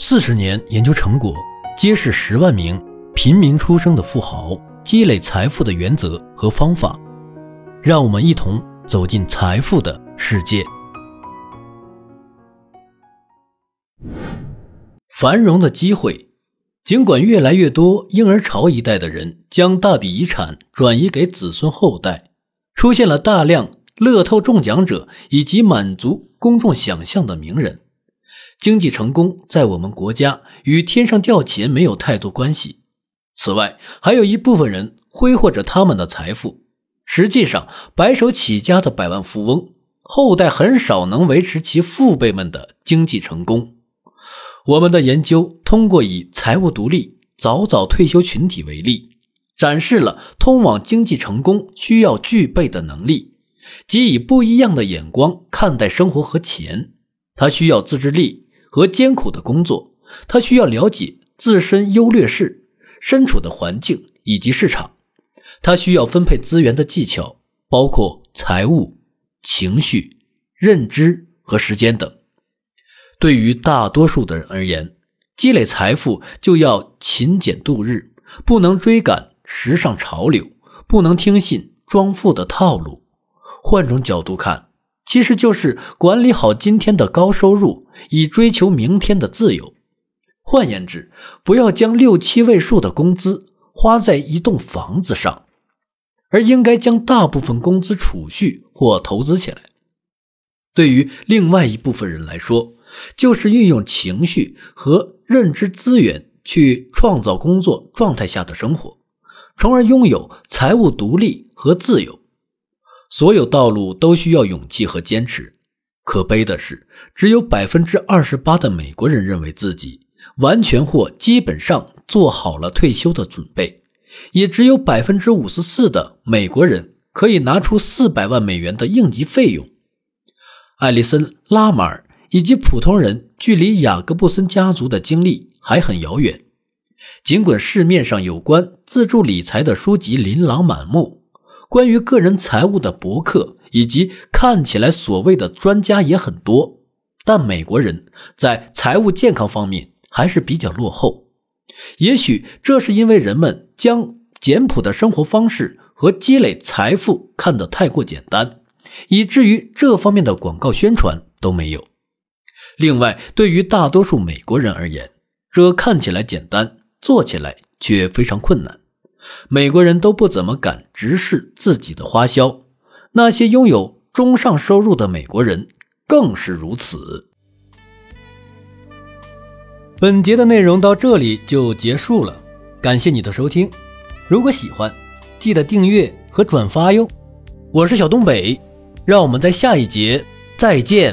四十年研究成果揭示十万名平民出生的富豪积累财富的原则和方法，让我们一同走进财富的世界。繁荣的机会，尽管越来越多婴儿潮一代的人将大笔遗产转移给子孙后代，出现了大量乐透中奖者以及满足公众想象的名人。经济成功在我们国家与天上掉钱没有太多关系。此外，还有一部分人挥霍着他们的财富，实际上白手起家的百万富翁后代很少能维持其父辈们的经济成功。我们的研究通过以财务独立、早早退休群体为例，展示了通往经济成功需要具备的能力，即以不一样的眼光看待生活和钱。他需要自制力。和艰苦的工作，他需要了解自身优劣势、身处的环境以及市场。他需要分配资源的技巧，包括财务、情绪、认知和时间等。对于大多数的人而言，积累财富就要勤俭度日，不能追赶时尚潮流，不能听信装富的套路。换种角度看。其实就是管理好今天的高收入，以追求明天的自由。换言之，不要将六七位数的工资花在一栋房子上，而应该将大部分工资储蓄或投资起来。对于另外一部分人来说，就是运用情绪和认知资源去创造工作状态下的生活，从而拥有财务独立和自由。所有道路都需要勇气和坚持。可悲的是，只有百分之二十八的美国人认为自己完全或基本上做好了退休的准备，也只有百分之五十四的美国人可以拿出四百万美元的应急费用。艾利森·拉马尔以及普通人距离雅各布森家族的经历还很遥远。尽管市面上有关自助理财的书籍琳琅满目。关于个人财务的博客以及看起来所谓的专家也很多，但美国人在财务健康方面还是比较落后。也许这是因为人们将简朴的生活方式和积累财富看得太过简单，以至于这方面的广告宣传都没有。另外，对于大多数美国人而言，这看起来简单，做起来却非常困难。美国人都不怎么敢直视自己的花销，那些拥有中上收入的美国人更是如此。本节的内容到这里就结束了，感谢你的收听。如果喜欢，记得订阅和转发哟。我是小东北，让我们在下一节再见。